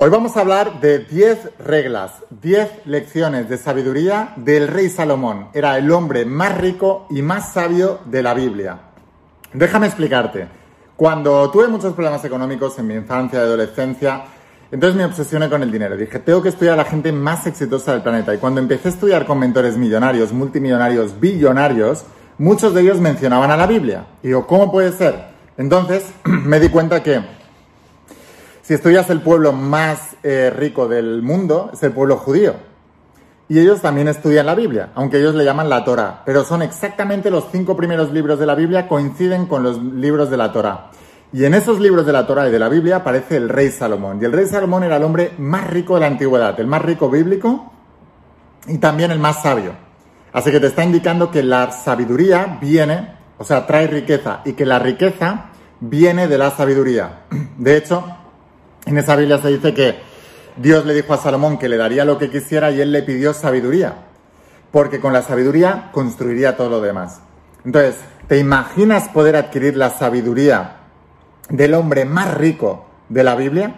Hoy vamos a hablar de 10 reglas, 10 lecciones de sabiduría del rey Salomón. Era el hombre más rico y más sabio de la Biblia. Déjame explicarte. Cuando tuve muchos problemas económicos en mi infancia y adolescencia, entonces me obsesioné con el dinero. Dije, tengo que estudiar a la gente más exitosa del planeta. Y cuando empecé a estudiar con mentores millonarios, multimillonarios, billonarios, muchos de ellos mencionaban a la Biblia. Y digo, ¿cómo puede ser? Entonces me di cuenta que si estudias el pueblo más eh, rico del mundo, es el pueblo judío. Y ellos también estudian la Biblia, aunque ellos le llaman la Torah. Pero son exactamente los cinco primeros libros de la Biblia, coinciden con los libros de la Torah. Y en esos libros de la Torah y de la Biblia aparece el rey Salomón. Y el rey Salomón era el hombre más rico de la antigüedad, el más rico bíblico y también el más sabio. Así que te está indicando que la sabiduría viene, o sea, trae riqueza, y que la riqueza viene de la sabiduría. De hecho, en esa Biblia se dice que Dios le dijo a Salomón que le daría lo que quisiera y él le pidió sabiduría, porque con la sabiduría construiría todo lo demás. Entonces, ¿te imaginas poder adquirir la sabiduría del hombre más rico de la Biblia?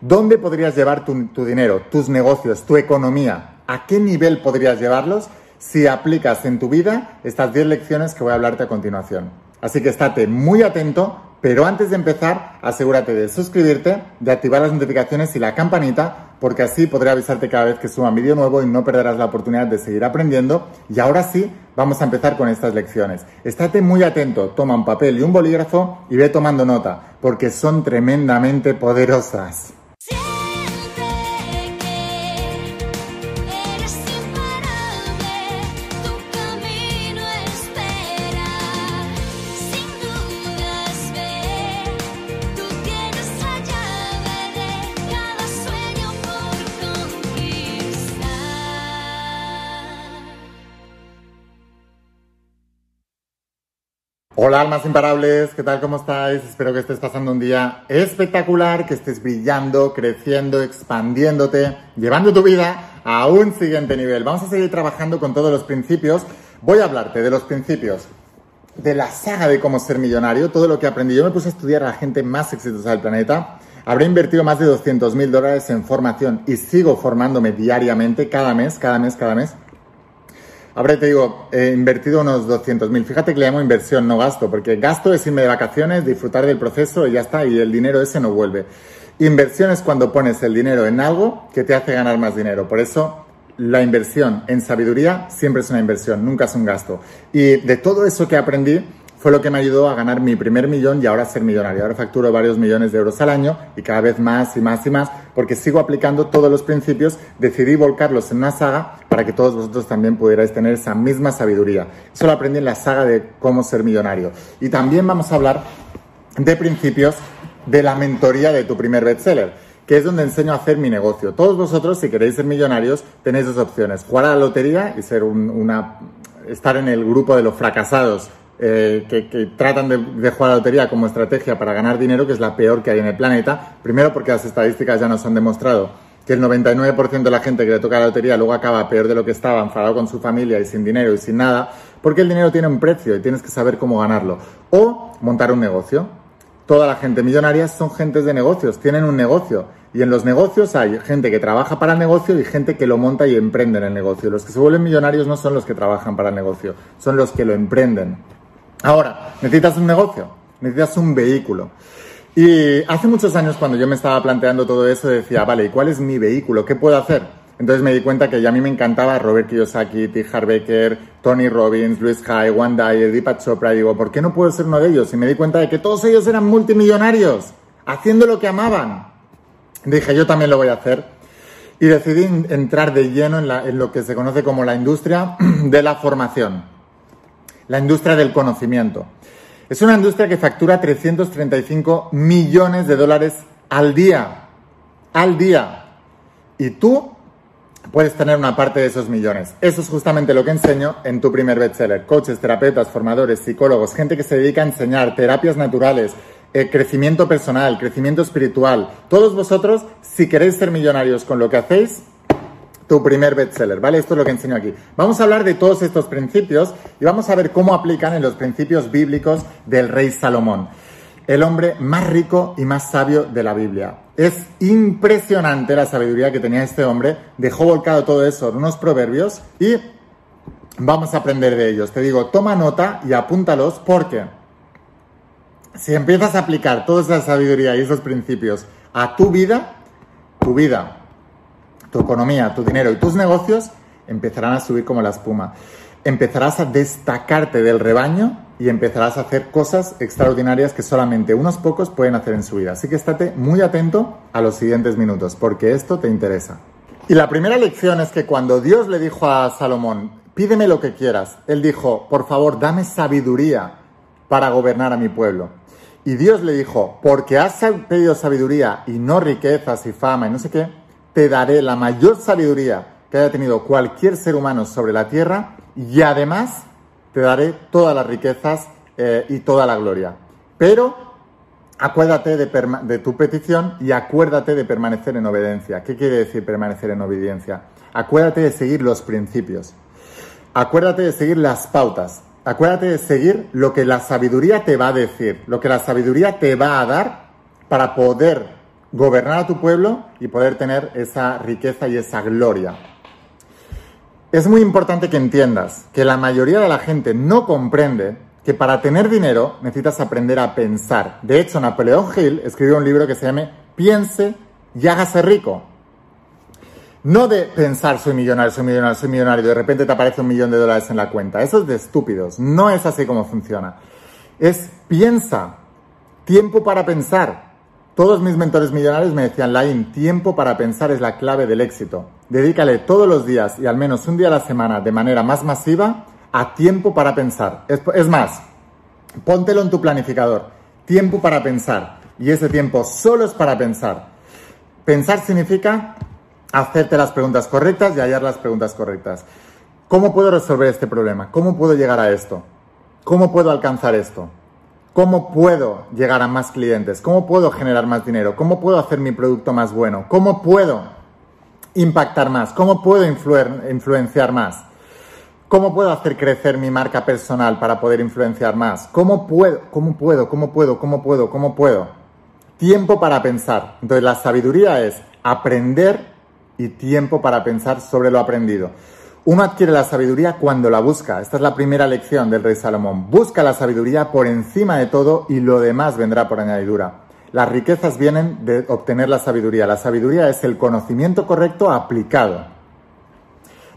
¿Dónde podrías llevar tu, dinero, tus negocios, tu economía? ¿A qué nivel podrías llevarlos si aplicas en tu vida estas 10 lecciones que voy a hablarte a continuación? Así que estate muy atento pero antes de empezar, asegúrate de suscribirte, de activar las notificaciones y la campanita, porque así podré avisarte cada vez que suba un vídeo nuevo y no perderás la oportunidad de seguir aprendiendo. Y ahora sí, vamos a empezar con estas lecciones. Estate muy atento, toma un papel y un bolígrafo y ve tomando nota, porque son tremendamente poderosas. Hola almas imparables, ¿qué tal? ¿Cómo estáis? Espero que estés pasando un día espectacular, que estés brillando, creciendo, expandiéndote, llevando tu vida a un siguiente nivel. Vamos a seguir trabajando con todos los principios. Voy a hablarte de los principios de la saga de cómo ser millonario, todo lo que aprendí. Yo me puse a estudiar a la gente más exitosa del planeta. Habré invertido más de 200 mil dólares en formación y sigo formándome diariamente, cada mes, cada mes, cada mes. Ahora te digo, he invertido unos 200.000. Fíjate que le llamo inversión, no gasto, porque gasto es irme de vacaciones, disfrutar del proceso y ya está, y el dinero ese no vuelve. Inversión es cuando pones el dinero en algo que te hace ganar más dinero. Por eso, la inversión en sabiduría siempre es una inversión, nunca es un gasto. Y de todo eso que aprendí, fue lo que me ayudó a ganar mi primer millón y ahora ser millonario. Ahora facturo varios millones de euros al año y cada vez más y más y más porque sigo aplicando todos los principios. Decidí volcarlos en una saga para que todos vosotros también pudierais tener esa misma sabiduría. Eso lo aprendí en la saga de cómo ser millonario. Y también vamos a hablar de principios de la mentoría de tu primer bestseller que es donde enseño a hacer mi negocio. Todos vosotros, si queréis ser millonarios, tenéis dos opciones. Jugar a la lotería y ser una, estar en el grupo de los fracasados eh, que, tratan de, de, jugar a la lotería como estrategia para ganar dinero, que es la peor que hay en el planeta. Primero porque las estadísticas ya nos han demostrado que el 99% de la gente que le toca la lotería luego acaba peor de lo que estaba, enfadado con su familia y sin dinero y sin nada, porque el dinero tiene un precio y tienes que saber cómo ganarlo. O montar un negocio. Toda la gente millonaria son gentes de negocios, tienen un negocio. Y en los negocios hay gente que trabaja para el negocio y gente que lo monta y emprende en el negocio. Los que se vuelven millonarios no son los que trabajan para el negocio, son los que lo emprenden. Ahora, necesitas un negocio, necesitas un vehículo. Y hace muchos años cuando yo me estaba planteando todo eso decía, vale, ¿y cuál es mi vehículo? ¿Qué puedo hacer? Entonces me di cuenta que ya a mí me encantaba Robert Kiyosaki, T. Harbecker, Tony Robbins, Luis High, One Dyer, Deepak Chopra. Y digo, ¿por qué no puedo ser uno de ellos? Y me di cuenta de que todos ellos eran multimillonarios, haciendo lo que amaban. Dije, yo también lo voy a hacer. Y decidí entrar de lleno en, en lo que se conoce como la industria de la formación la industria del conocimiento. Es una industria que factura 335 millones de dólares al día. Al día. Y tú puedes tener una parte de esos millones. Eso es justamente lo que enseño en tu primer bestseller. Coaches, terapeutas, formadores, psicólogos, gente que se dedica a enseñar terapias naturales, eh, crecimiento personal, crecimiento espiritual. Todos vosotros, si queréis ser millonarios con lo que hacéis, tu primer bestseller, ¿vale? Esto es lo que enseño aquí. Vamos a hablar de todos estos principios y vamos a ver cómo aplican en los principios bíblicos del rey Salomón. el hombre más rico y más sabio de la Biblia. Es impresionante la sabiduría que tenía este hombre. Dejó volcado todo eso en unos proverbios y vamos a aprender de ellos. Te digo, toma nota y apúntalos porque si empiezas a aplicar toda esa sabiduría y esos principios a tu vida, tu vida, tu economía, tu dinero y tus negocios empezarán a subir como la espuma. Empezarás a destacarte del rebaño y empezarás a hacer cosas extraordinarias que solamente unos pocos pueden hacer en su vida. Así que estate muy atento a los siguientes minutos, porque esto te interesa. Y la primera lección es que cuando Dios le dijo a Salomón, pídeme lo que quieras, él dijo, por favor, dame sabiduría para gobernar a mi pueblo. Y Dios le dijo, porque has pedido sabiduría y no riquezas y fama y no sé qué, te daré la mayor sabiduría que haya tenido cualquier ser humano sobre la tierra y además te daré todas las riquezas eh, y toda la gloria. Pero acuérdate de, de, tu petición y acuérdate de permanecer en obediencia. ¿Qué quiere decir permanecer en obediencia? Acuérdate de seguir los principios. Acuérdate de seguir las pautas. Acuérdate de seguir lo que la sabiduría te va a decir, lo que la sabiduría te va a dar para poder gobernar a tu pueblo y poder tener esa riqueza y esa gloria. Es muy importante que entiendas que la mayoría de la gente no comprende que para tener dinero necesitas aprender a pensar. De hecho, Napoleón Hill escribió un libro que se llama Piense y hágase rico. No de pensar soy millonario, soy millonario, soy millonario y de repente te aparece un millón de dólares en la cuenta. Eso es de estúpidos. No es así como funciona. Es piensa. Tiempo para pensar. Todos mis mentores millonarios me decían, Lain, tiempo para pensar es la clave del éxito. Dedícale todos los días y al menos un día a la semana de manera más masiva a tiempo para pensar. Es, es más, póntelo en tu planificador. Tiempo para pensar. Y ese tiempo solo es para pensar. Pensar significa hacerte las preguntas correctas y hallar las preguntas correctas. ¿Cómo puedo resolver este problema? ¿Cómo puedo llegar a esto? ¿Cómo puedo alcanzar esto? ¿Cómo puedo llegar a más clientes? ¿Cómo puedo generar más dinero? ¿Cómo puedo hacer mi producto más bueno? ¿Cómo puedo impactar más? ¿Cómo puedo influenciar más? ¿Cómo puedo hacer crecer mi marca personal para poder influenciar más? ¿Cómo puedo? ¿Cómo puedo? ¿Cómo puedo? ¿Cómo puedo? ¿Cómo puedo? Tiempo para pensar. Entonces la sabiduría es aprender y tiempo para pensar sobre lo aprendido. Uno adquiere la sabiduría cuando la busca. Esta es la primera lección del rey Salomón. Busca la sabiduría por encima de todo y lo demás vendrá por añadidura. Las riquezas vienen de obtener la sabiduría. La sabiduría es el conocimiento correcto aplicado.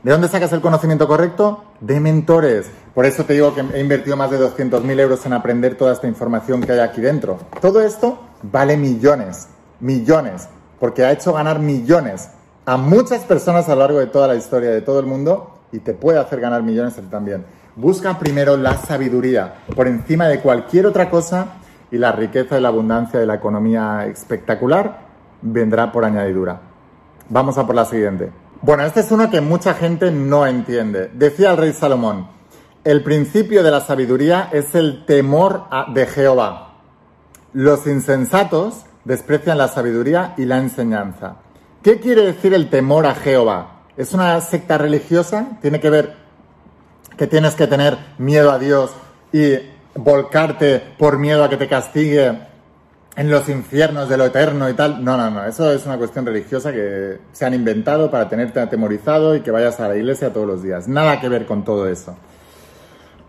¿De dónde sacas el conocimiento correcto? De mentores. Por eso te digo que he invertido más de 200.000 euros en aprender toda esta información que hay aquí dentro. Todo esto vale millones, millones, porque ha hecho ganar millones a muchas personas a lo largo de toda la historia de todo el mundo y te puede hacer ganar millones también. Busca primero la sabiduría por encima de cualquier otra cosa y la riqueza y la abundancia de la economía espectacular vendrá por añadidura. Vamos a por la siguiente. Bueno, este es uno que mucha gente no entiende. Decía el rey Salomón, el principio de la sabiduría es el temor de Jehová. Los insensatos desprecian la sabiduría y la enseñanza. ¿Qué quiere decir el temor a Jehová? ¿Es una secta religiosa? ¿Tiene que ver que tienes que tener miedo a Dios y volcarte por miedo a que te castigue en los infiernos de lo eterno y tal? No, no, no. Eso es una cuestión religiosa que se han inventado para tenerte atemorizado y que vayas a la iglesia todos los días. Nada que ver con todo eso.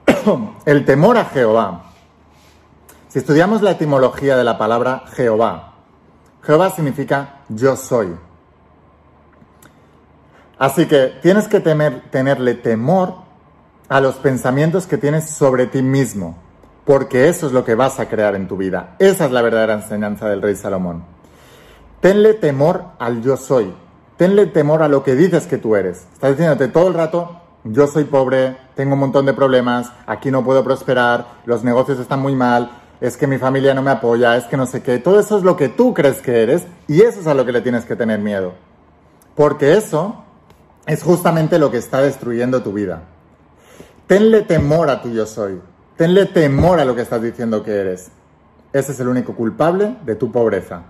el temor a Jehová. Si estudiamos la etimología de la palabra Jehová, Jehová significa yo soy. Así que tienes que tenerle temor a los pensamientos que tienes sobre ti mismo, porque eso es lo que vas a crear en tu vida. Esa es la verdadera enseñanza del rey Salomón. Tenle temor al yo soy. Tenle temor a lo que dices que tú eres. Estás diciéndote todo el rato, yo soy pobre, tengo un montón de problemas, aquí no puedo prosperar, los negocios están muy mal, es que mi familia no me apoya, es que no sé qué. Todo eso es lo que tú crees que eres y eso es a lo que le tienes que tener miedo. Porque eso es justamente lo que está destruyendo tu vida. Tenle temor a tu yo soy. Tenle temor a lo que estás diciendo que eres. Ese es el único culpable de tu pobreza.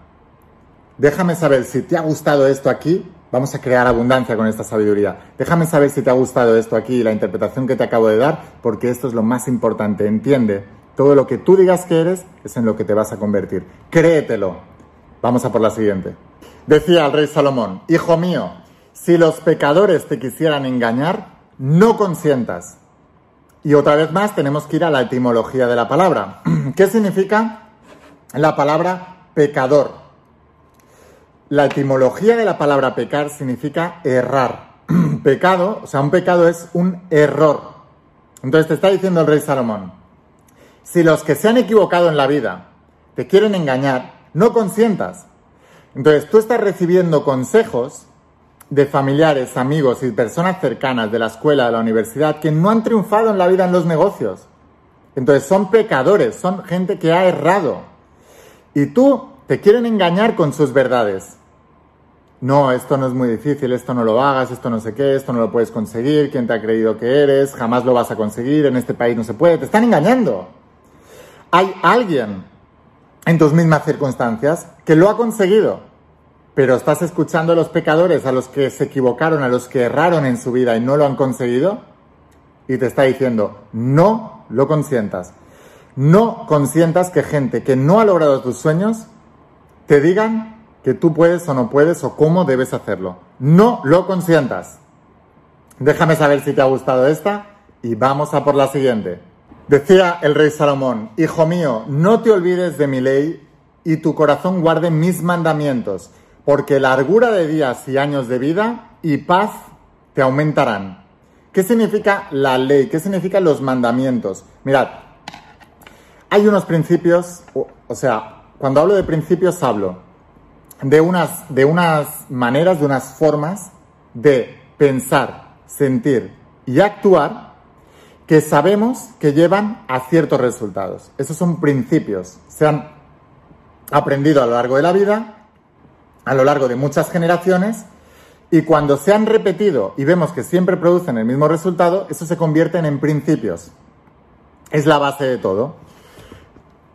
Déjame saber si te ha gustado esto aquí. Vamos a crear abundancia con esta sabiduría. Déjame saber si te ha gustado esto aquí, la interpretación que te acabo de dar, porque esto es lo más importante. Entiende Todo lo que tú digas que eres es en lo que te vas a convertir. Créetelo. Vamos a por la siguiente. Decía el rey Salomón, Hijo mío, si los pecadores te quisieran engañar, no consientas. Y otra vez más tenemos que ir a la etimología de la palabra. ¿Qué significa la palabra pecador? La etimología de la palabra pecar significa errar. Pecado, o sea, un pecado es un error. Entonces te está diciendo el rey Salomón, si los que se han equivocado en la vida te quieren engañar, no consientas. Entonces tú estás recibiendo consejos de familiares, amigos y personas cercanas de la escuela, de la universidad, que no han triunfado en la vida en los negocios. Entonces son pecadores, son gente que ha errado. Y tú te quieren engañar con sus verdades. No, esto no es muy difícil, esto no lo hagas, esto no sé qué, esto no lo puedes conseguir, quién te ha creído que eres, jamás lo vas a conseguir, en este país no se puede, te están engañando. Hay alguien en tus mismas circunstancias que lo ha conseguido, pero estás escuchando a los pecadores, a los que se equivocaron, a los que erraron en su vida y no lo han conseguido, y te está diciendo, no lo consientas. No consientas que gente que no ha logrado tus sueños te digan que tú puedes o no puedes o cómo debes hacerlo. No lo consientas. Déjame saber si te ha gustado esta y vamos a por la siguiente. Decía el rey Salomón, Hijo mío, no te olvides de mi ley y tu corazón guarde mis mandamientos, porque largura de días y años de vida y paz te aumentarán. ¿Qué significa la ley? ¿Qué significan los mandamientos? Mirad, hay unos principios, o, sea, cuando hablo de principios hablo de unas, de unas maneras, de unas formas de pensar, sentir y actuar que sabemos que llevan a ciertos resultados. Esos son principios. Se han aprendido a lo largo de la vida, a lo largo de muchas generaciones, y cuando se han repetido y vemos que siempre producen el mismo resultado, eso se convierte en principios. Es la base de todo.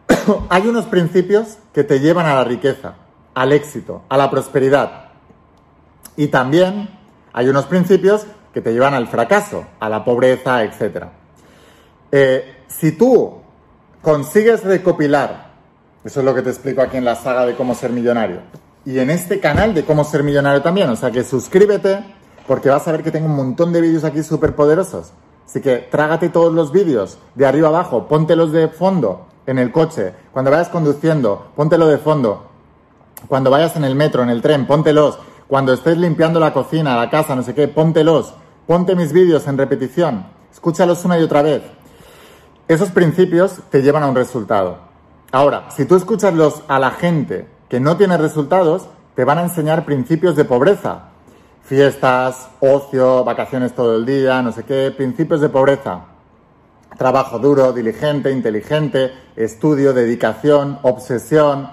Hay unos principios que te llevan a la riqueza, al éxito, a la prosperidad. Y también hay unos principios que te llevan al fracaso, a la pobreza, etc. Eh, si tú consigues recopilar, eso es lo que te explico aquí en la saga de cómo ser millonario, y en este canal de cómo ser millonario también, o sea que suscríbete porque vas a ver que tengo un montón de vídeos aquí súper poderosos. Así que trágate todos los vídeos de arriba abajo, póntelos de fondo en el coche, cuando vayas conduciendo, póntelo de fondo, cuando vayas en el metro, en el tren, póntelos, cuando estés limpiando la cocina, la casa, no sé qué, póntelos, ponte mis vídeos en repetición, escúchalos una y otra vez. Esos principios te llevan a un resultado. Ahora, si tú escuchas los, a la gente que no tiene resultados, te van a enseñar principios de pobreza. Fiestas, ocio, vacaciones todo el día, no sé qué, principios de pobreza. Trabajo duro, diligente, inteligente, estudio, dedicación, obsesión,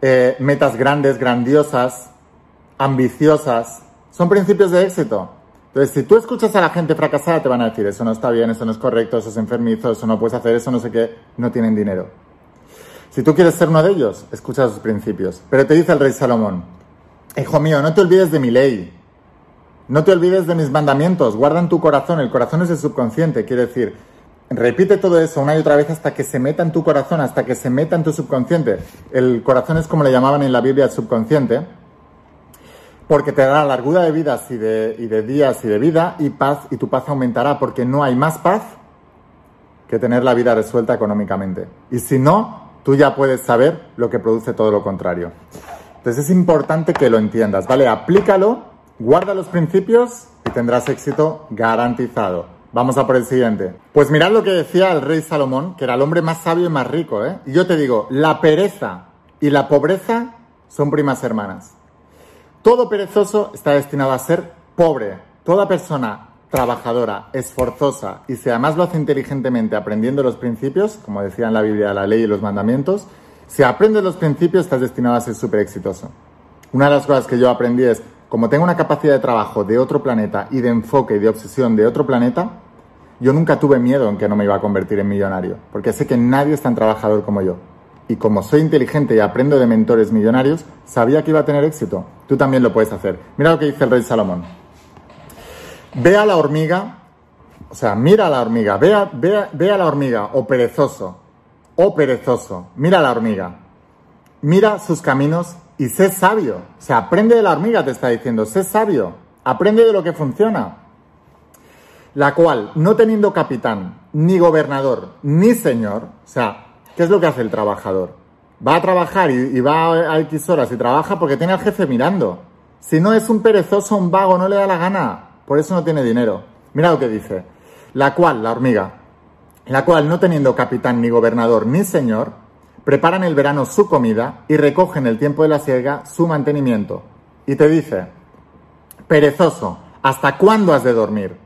eh, metas grandes, grandiosas, ambiciosas. Son principios de éxito. Entonces, si tú escuchas a la gente fracasada, te van a decir, eso no está bien, eso no es correcto, eso es enfermizo, eso no puedes hacer, eso no sé qué, no tienen dinero. Si tú quieres ser uno de ellos, escucha sus principios. Pero te dice el rey Salomón, hijo mío, no te olvides de mi ley, no te olvides de mis mandamientos, guarda en tu corazón, el corazón es el subconsciente, quiere decir, repite todo eso una y otra vez hasta que se meta en tu corazón, hasta que se meta en tu subconsciente. El corazón es como le llamaban en la Biblia el subconsciente porque te dará largura de vidas y de, y de días y de vida y paz, y tu paz aumentará, porque no hay más paz que tener la vida resuelta económicamente. Y si no, tú ya puedes saber lo que produce todo lo contrario. Entonces es importante que lo entiendas, ¿vale? Aplícalo, guarda los principios y tendrás éxito garantizado. Vamos a por el siguiente. Pues mirad lo que decía el rey Salomón, que era el hombre más sabio y más rico, ¿eh? Y yo te digo, la pereza y la pobreza son primas hermanas. Todo perezoso está destinado a ser pobre. Toda persona trabajadora, esforzosa y si además lo hace inteligentemente aprendiendo los principios, como decía en la Biblia la ley y los mandamientos, si aprendes los principios estás destinado a ser súper exitoso. Una de las cosas que yo aprendí es, como tengo una capacidad de trabajo de otro planeta y de enfoque y de obsesión de otro planeta, yo nunca tuve miedo en que no me iba a convertir en millonario, porque sé que nadie es tan trabajador como yo y como soy inteligente y aprendo de mentores millonarios, sabía que iba a tener éxito. Tú también lo puedes hacer. Mira lo que dice el rey Salomón. Ve a la hormiga O sea, mira a la hormiga, ve a, ve a la hormiga, o perezoso, o perezoso, mira a la hormiga, mira sus caminos y sé sabio. O sea, aprende de la hormiga, te está diciendo, sé sabio, aprende de lo que funciona. La cual, no teniendo capitán, ni gobernador, ni señor, o sea, ¿qué es lo que hace el trabajador? Va a trabajar y, va a X horas y trabaja porque tiene al jefe mirando. Si no es un perezoso, un vago, no le da la gana. Por eso no tiene dinero. Mira lo que dice. La cual, la hormiga, la cual, no teniendo capitán, ni gobernador, ni señor, preparan el verano su comida y recogen el tiempo de la siega su mantenimiento. Y te dice, perezoso, ¿hasta cuándo has de dormir?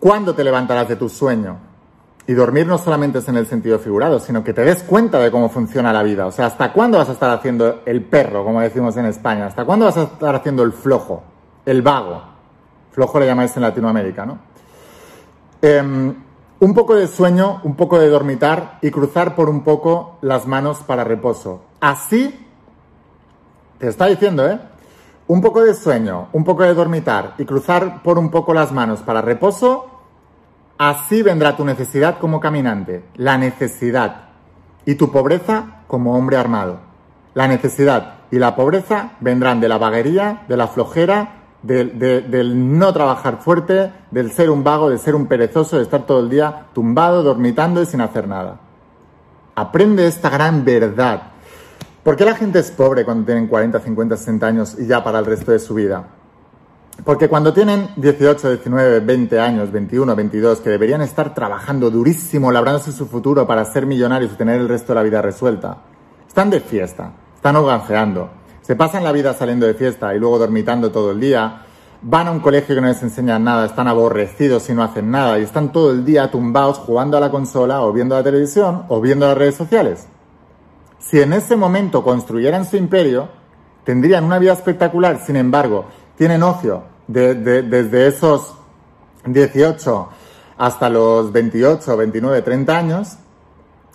¿Cuándo te levantarás de tu sueño? Y dormir no solamente es en el sentido figurado, sino que te des cuenta de cómo funciona la vida. O sea, ¿hasta cuándo vas a estar haciendo el perro, como decimos en España? ¿Hasta cuándo vas a estar haciendo el flojo, el vago? Flojo le llamáis en Latinoamérica, ¿no? Em, un poco de sueño, un poco de dormitar y cruzar por un poco las manos para reposo. Así, te está diciendo, ¿eh? Un poco de sueño, un poco de dormitar y cruzar por un poco las manos para reposo, así vendrá tu necesidad como caminante, la necesidad, y tu pobreza como hombre armado. La necesidad y la pobreza vendrán de la vaguería, de la flojera del, no trabajar fuerte, del ser un vago, de ser un perezoso, de estar todo el día tumbado, dormitando y sin hacer nada. Aprende esta gran verdad. ¿Por qué la gente es pobre cuando tienen 40, 50, 60 años y ya para el resto de su vida? Porque cuando tienen 18, 19, 20 años, 21, 22, que deberían estar trabajando durísimo, labrándose su futuro para ser millonarios y tener el resto de la vida resuelta, están de fiesta, están hoganjeando, se pasan la vida saliendo de fiesta y luego dormitando todo el día, van a un colegio que no les enseñan nada, están aborrecidos y no hacen nada y están todo el día tumbados jugando a la consola o viendo la televisión o viendo las redes sociales. Si en ese momento construyeran su imperio, tendrían una vida espectacular, sin embargo, tienen ocio desde esos 18 hasta los 28, 29, 30 años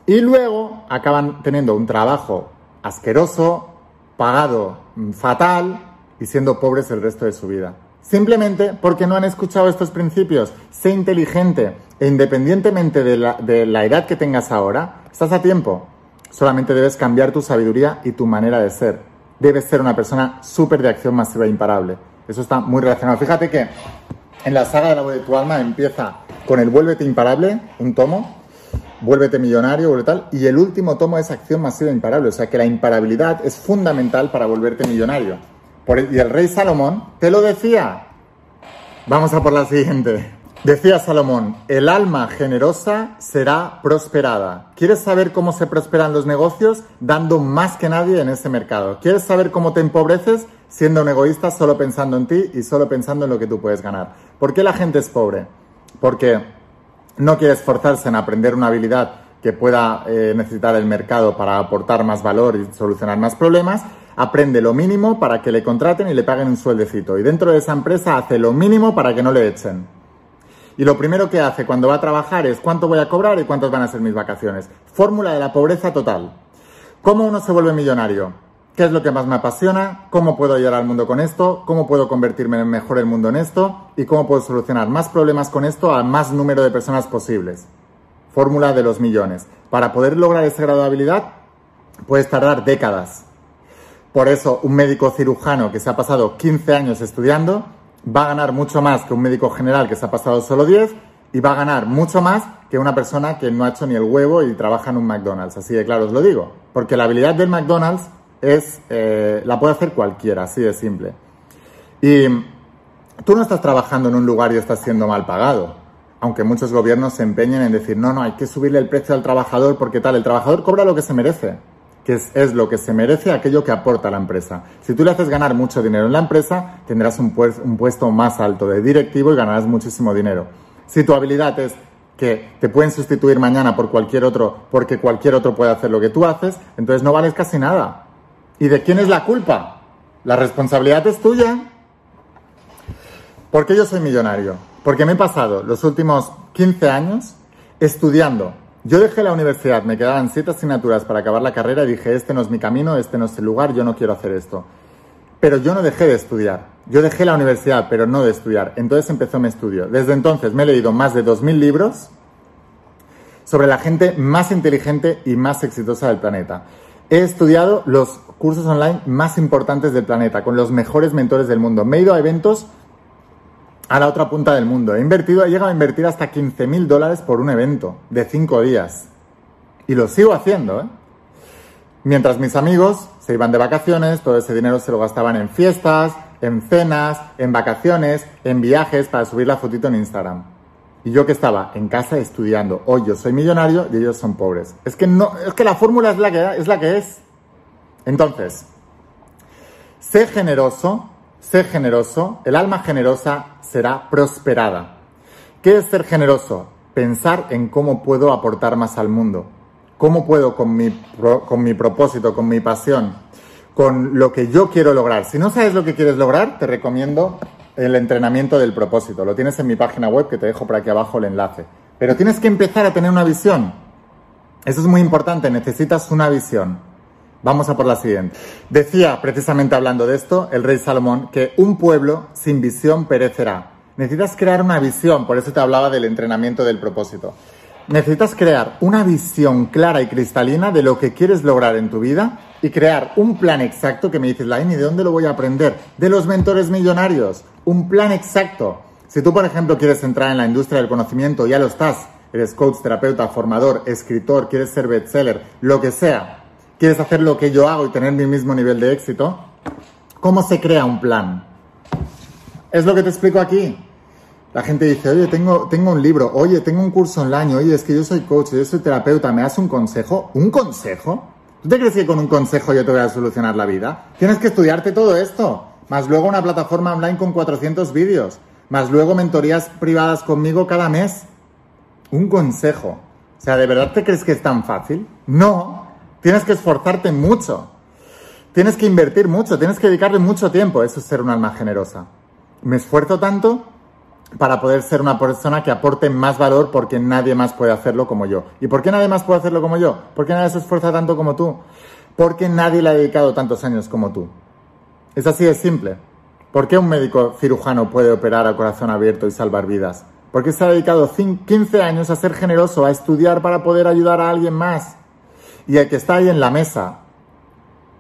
y luego acaban teniendo un trabajo asqueroso, pagado fatal y siendo pobres el resto de su vida. Simplemente porque no han escuchado estos principios. Sé inteligente e independientemente de la, de la edad que tengas ahora, estás a tiempo. Solamente debes cambiar tu sabiduría y tu manera de ser. Debes ser una persona súper de acción masiva e imparable. Eso está muy relacionado. Fíjate que en la saga de la voz de tu alma empieza con el Vuélvete imparable, un tomo, Vuélvete millonario, vuelve tal. Y el último tomo es acción masiva imparable. O sea que la imparabilidad es fundamental para volverte millonario. y el rey Salomón te lo decía. Vamos a por la siguiente. Decía Salomón, el alma generosa será prosperada. ¿Quieres saber cómo se prosperan los negocios? Dando más que nadie en ese mercado. ¿Quieres saber cómo te empobreces? Siendo un egoísta, solo pensando en ti y solo pensando en lo que tú puedes ganar. ¿Por qué la gente es pobre? Porque no quiere esforzarse en aprender una habilidad que pueda eh, necesitar el mercado para aportar más valor y solucionar más problemas, aprende lo mínimo para que le contraten y le paguen un sueldecito. Y dentro de esa empresa hace lo mínimo para que no le echen. Y lo primero que hace cuando va a trabajar es cuánto voy a cobrar y cuántas van a ser mis vacaciones. Fórmula de la pobreza total. ¿Cómo uno se vuelve millonario? ¿Qué es lo que más me apasiona? ¿Cómo puedo ayudar al mundo con esto? ¿Cómo puedo convertirme en mejor el mundo en esto? ¿Y cómo puedo solucionar más problemas con esto al más número de personas posibles? Fórmula de los millones. Para poder lograr ese grado de habilidad, puedes tardar décadas. Por eso, un médico cirujano que se ha pasado 15 años estudiando va a ganar mucho más que un médico general que se ha pasado solo 10 y va a ganar mucho más que una persona que no ha hecho ni el huevo y trabaja en un McDonald's. Así de claro os lo digo. Porque la habilidad del McDonald's es, eh, la puede hacer cualquiera, así de simple. Y tú no estás trabajando en un lugar y estás siendo mal pagado, aunque muchos gobiernos se empeñen en decir, no, no, hay que subirle el precio al trabajador porque tal, el trabajador cobra lo que se merece, que es, lo que se merece aquello que aporta la empresa. Si tú le haces ganar mucho dinero en la empresa, tendrás un, un puesto más alto de directivo y ganarás muchísimo dinero. Si tu habilidad es que te pueden sustituir mañana por cualquier otro, porque cualquier otro puede hacer lo que tú haces, entonces no vales casi nada. ¿Y de quién es la culpa? La responsabilidad es tuya. ¿Por qué yo soy millonario? Porque me he pasado los últimos 15 años estudiando. Yo dejé la universidad, me quedaban siete asignaturas para acabar la carrera y dije, este no es mi camino, este no es el lugar, yo no quiero hacer esto. Pero yo no dejé de estudiar. Yo dejé la universidad, pero no de estudiar. Entonces empezó mi estudio. Desde entonces me he leído más de 2.000 libros sobre la gente más inteligente y más exitosa del planeta. He estudiado los cursos online más importantes del planeta, con los mejores mentores del mundo. Me he ido a eventos a la otra punta del mundo. He invertido, he llegado a invertir hasta 15.000 dólares por un evento de 5 días. Y lo sigo haciendo, ¿eh? Mientras mis amigos se iban de vacaciones, todo ese dinero se lo gastaban en fiestas, en cenas, en vacaciones, en viajes para subir la fotito en Instagram. Y yo que estaba en casa estudiando, hoy yo soy millonario y ellos son pobres. Es que no, es que la fórmula es la que es la que es. Entonces, sé generoso, sé generoso, el alma generosa será prosperada. ¿Qué es ser generoso? Pensar en cómo puedo aportar más al mundo. ¿Cómo puedo con mi, con mi propósito, con mi pasión, con lo que yo quiero lograr? Si no sabes lo que quieres lograr, te recomiendo el entrenamiento del propósito. Lo tienes en mi página web que te dejo por aquí abajo el enlace. Pero tienes que empezar a tener una visión. Eso es muy importante, necesitas una visión. Vamos a por la siguiente. Decía, precisamente hablando de esto, el rey Salomón, que un pueblo sin visión perecerá. Necesitas crear una visión, por eso te hablaba del entrenamiento del propósito. Necesitas crear una visión clara y cristalina de lo que quieres lograr en tu vida y crear un plan exacto que me dices, Laini, ¿de dónde lo voy a aprender? De los mentores millonarios. Un plan exacto. Si tú, por ejemplo, quieres entrar en la industria del conocimiento, ya lo estás. Eres coach, terapeuta, formador, escritor, quieres ser bestseller, lo que sea. Quieres hacer lo que yo hago y tener mi mismo nivel de éxito. ¿Cómo se crea un plan? Es lo que te explico aquí. La gente dice, oye, tengo, tengo un libro, oye, tengo un curso online, oye, es que yo soy coach, yo soy terapeuta, ¿me das un consejo? ¿Un consejo? ¿Tú te crees que con un consejo yo te voy a solucionar la vida? Tienes que estudiarte todo esto, más luego una plataforma online con 400 vídeos, más luego mentorías privadas conmigo cada mes. Un consejo. O sea, ¿de verdad te crees que es tan fácil? No, tienes que esforzarte mucho. Tienes que invertir mucho, tienes que dedicarle mucho tiempo. Eso es ser un alma generosa. Me esfuerzo tanto para poder ser una persona que aporte más valor porque nadie más puede hacerlo como yo. ¿Y por qué nadie más puede hacerlo como yo? ¿Por qué nadie se esfuerza tanto como tú? Porque nadie le ha dedicado tantos años como tú. Es así de simple. ¿Por qué un médico cirujano puede operar a corazón abierto y salvar vidas? Porque se ha dedicado 15 años a ser generoso, a estudiar para poder ayudar a alguien más. Y el que está ahí en la mesa,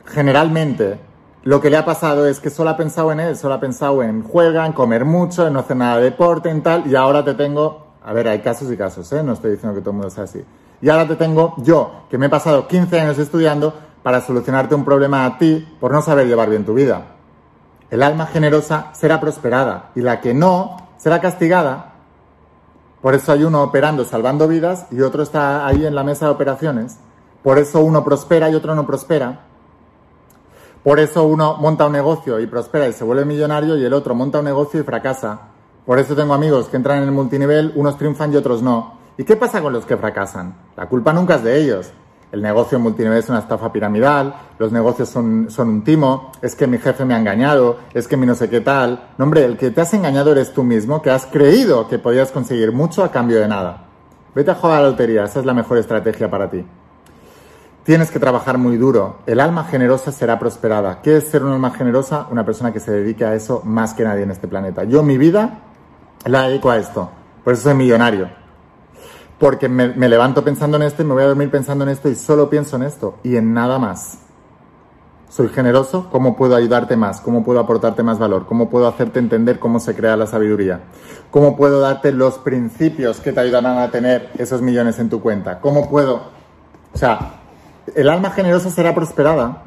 generalmente lo que le ha pasado es que solo ha pensado en él, solo ha pensado en juega, en comer mucho, en no hacer nada de deporte, en tal, y ahora te tengo, a ver, hay casos y casos, ¿eh? no estoy diciendo que todo el mundo sea así. Y ahora te tengo yo, que me he pasado 15 años estudiando para solucionarte un problema a ti por no saber llevar bien tu vida. El alma generosa será prosperada y la que no será castigada. Por eso hay uno operando, salvando vidas y otro está ahí en la mesa de operaciones. Por eso uno prospera y otro no prospera. Por eso uno monta un negocio y prospera y se vuelve millonario y el otro monta un negocio y fracasa. Por eso tengo amigos que entran en el multinivel, unos triunfan y otros no. ¿Y qué pasa con los que fracasan? La culpa nunca es de ellos. El negocio multinivel es una estafa piramidal, los negocios son, son un timo, es que mi jefe me ha engañado, es que mi no sé qué tal. No, hombre, el que te has engañado eres tú mismo, que has creído que podías conseguir mucho a cambio de nada. Vete a jugar a la lotería, esa es la mejor estrategia para ti. Tienes que trabajar muy duro. El alma generosa será prosperada. ¿Qué es ser un alma generosa? Una persona que se dedique a eso más que nadie en este planeta. Yo mi vida la dedico a esto. Por eso soy millonario. Porque me, levanto pensando en esto y me voy a dormir pensando en esto y solo pienso en esto y en nada más. Soy generoso, ¿cómo puedo ayudarte más? ¿Cómo puedo aportarte más valor? ¿Cómo puedo hacerte entender cómo se crea la sabiduría? ¿Cómo puedo darte los principios que te ayudarán a tener esos millones en tu cuenta? ¿Cómo puedo? O sea, el alma generosa será prosperada.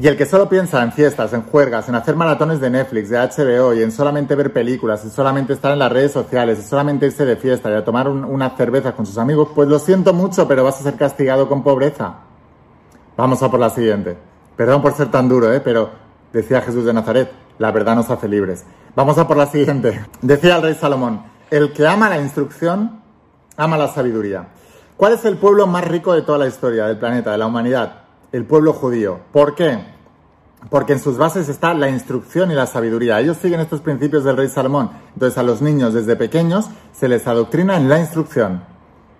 Y el que solo piensa en fiestas, en juergas, en hacer maratones de Netflix, de HBO y en solamente ver películas, en solamente estar en las redes sociales, en solamente irse de fiesta y a tomar una cerveza con sus amigos, pues lo siento mucho, pero vas a ser castigado con pobreza. Vamos a por la siguiente. Perdón por ser tan duro, ¿eh? pero decía Jesús de Nazaret, la verdad nos hace libres. Vamos a por la siguiente. Decía el rey Salomón, el que ama la instrucción, ama la sabiduría. ¿Cuál es el pueblo más rico de toda la historia del planeta, de la humanidad? El pueblo judío. ¿Por qué? Porque en sus bases está la instrucción y la sabiduría. Ellos siguen estos principios del rey Salomón. Entonces a los niños desde pequeños se les adoctrina en la instrucción,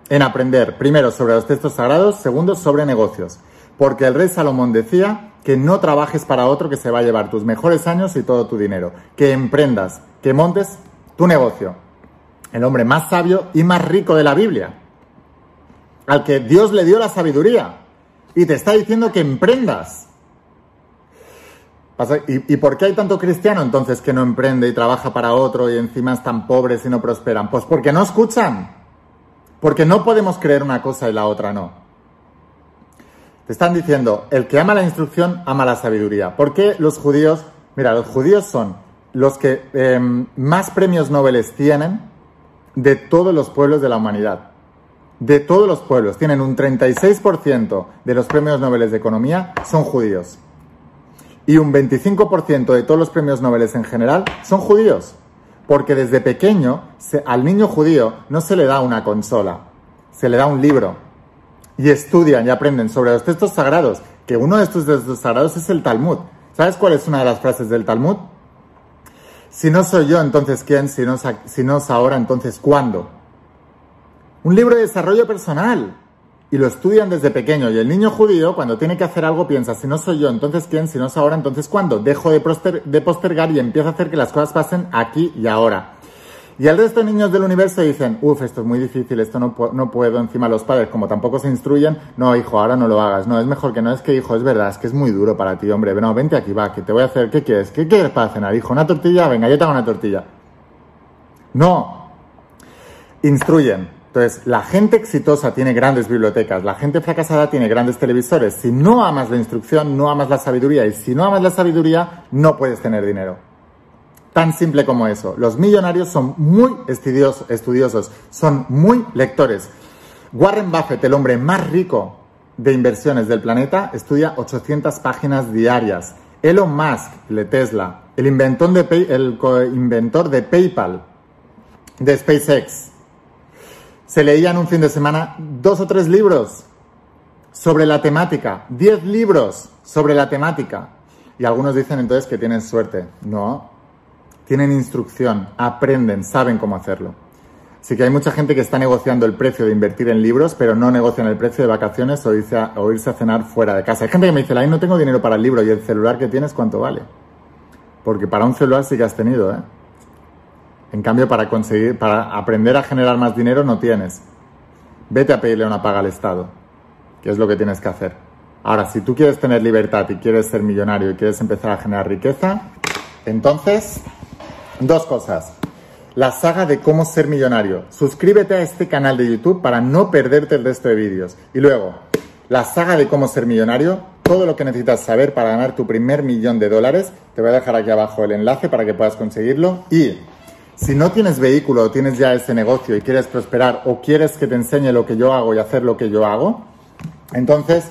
en aprender, primero sobre los textos sagrados, segundo sobre negocios. Porque el rey Salomón decía que no trabajes para otro que se va a llevar tus mejores años y todo tu dinero. Que emprendas, que montes tu negocio. El hombre más sabio y más rico de la Biblia. Al que Dios le dio la sabiduría. Y te está diciendo que emprendas. ¿Y, por qué hay tanto cristiano entonces que no emprende y trabaja para otro y encima están pobres y no prosperan? Pues porque no escuchan. Porque no podemos creer una cosa y la otra no. Te están diciendo, el que ama la instrucción ama la sabiduría. ¿Por qué los judíos? Mira, los judíos son los que em, más premios Nobel tienen de todos los pueblos de la humanidad. De todos los pueblos. Tienen un 36% de los premios Nobel de economía son judíos y un 25% de todos los premios Nobel en general son judíos. Porque desde pequeño al niño judío no se le da una consola, se le da un libro. Y estudian y aprenden sobre los textos sagrados, que uno de estos textos sagrados es el Talmud. ¿Sabes cuál es una de las frases del Talmud? Si no soy yo, entonces ¿quién? Si no, si no es ahora, entonces ¿cuándo? Un libro de desarrollo personal y lo estudian desde pequeño. Y el niño judío, cuando tiene que hacer algo, piensa, si no soy yo, entonces quién, si no es ahora, entonces cuándo. Dejo de, postergar y empiezo a hacer que las cosas pasen aquí y ahora. Y el resto de niños del universo dicen, uff, esto es muy difícil, esto no, no puedo. Encima los padres, como tampoco se instruyen, no, hijo, ahora no lo hagas. No, es mejor que no, es que, hijo, es verdad, es que es muy duro para ti, hombre. No, vente aquí, va, que te voy a hacer, ¿qué quieres? ¿Qué quieres para cenar, hijo? ¿Una tortilla? Venga, yo te hago una tortilla. No. Instruyen. Entonces, la gente exitosa tiene grandes bibliotecas, la gente fracasada tiene grandes televisores. Si no amas la instrucción, no amas la sabiduría. Y si no amas la sabiduría, no puedes tener dinero. Tan simple como eso. Los millonarios son muy estudiosos, son muy lectores. Warren Buffett, el hombre más rico de inversiones del planeta, estudia 800 páginas diarias. Elon Musk, de Tesla, el inventor de, el inventor de PayPal, de SpaceX, se leían un fin de semana dos o tres libros sobre la temática, diez libros sobre la temática. Y algunos dicen entonces que tienen suerte. No, tienen instrucción, aprenden, saben cómo hacerlo. Así que hay mucha gente que está negociando el precio de invertir en libros, pero no negocian el precio de vacaciones o irse a, cenar fuera de casa. Hay gente que me dice, ahí no tengo dinero para el libro y el celular que tienes, ¿cuánto vale? Porque para un celular sí que has tenido, ¿eh? En cambio, para conseguir, para aprender a generar más dinero no tienes. Vete a pedirle una paga al Estado, que es lo que tienes que hacer. Ahora, si tú quieres tener libertad y quieres ser millonario y quieres empezar a generar riqueza, entonces, dos cosas. La saga de cómo ser millonario. Suscríbete a este canal de YouTube para no perderte el resto de vídeos. Y luego, la saga de cómo ser millonario, todo lo que necesitas saber para ganar tu primer millón de dólares. Te voy a dejar aquí abajo el enlace para que puedas conseguirlo. Y si no tienes vehículo o tienes ya ese negocio y quieres prosperar o quieres que te enseñe lo que yo hago y hacer lo que yo hago, entonces,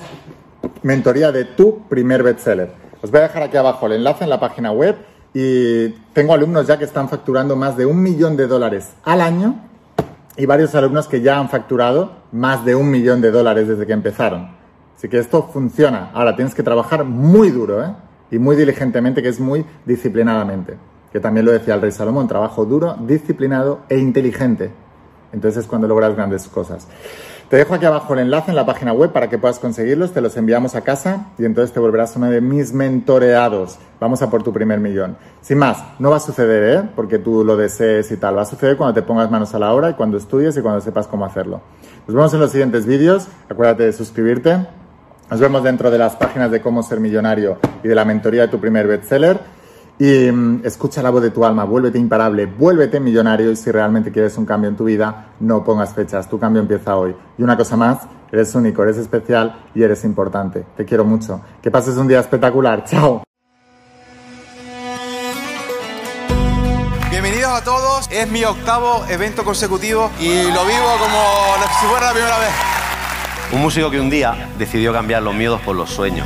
mentoría de tu primer bestseller. Os voy a dejar aquí abajo el enlace en la página web y tengo alumnos ya que están facturando más de un millón de dólares al año y varios alumnos que ya han facturado más de un millón de dólares desde que empezaron. Así que esto funciona. Ahora tienes que trabajar muy duro ¿eh? y muy diligentemente, que es muy disciplinadamente que también lo decía el rey Salomón, trabajo duro, disciplinado e inteligente. Entonces es cuando logras grandes cosas. Te dejo aquí abajo el enlace en la página web para que puedas conseguirlos, te los enviamos a casa y entonces te volverás uno de mis mentoreados. Vamos a por tu primer millón. Sin más, no va a suceder, ¿eh? Porque tú lo desees y tal. Va a suceder cuando te pongas manos a la obra y cuando estudies y cuando sepas cómo hacerlo. Nos vemos en los siguientes vídeos. Acuérdate de suscribirte. Nos vemos dentro de las páginas de cómo ser millonario y de la mentoría de tu primer bestseller. Y mm, escucha la voz de tu alma, vuélvete imparable, vuélvete millonario y si realmente quieres un cambio en tu vida, no pongas fechas, tu cambio empieza hoy. Y una cosa más, eres único, eres especial y eres importante. Te quiero mucho. Que pases un día espectacular. Chao. Bienvenidos a todos, es mi octavo evento consecutivo y lo vivo como si fuera la primera vez. Un músico que un día decidió cambiar los miedos por los sueños.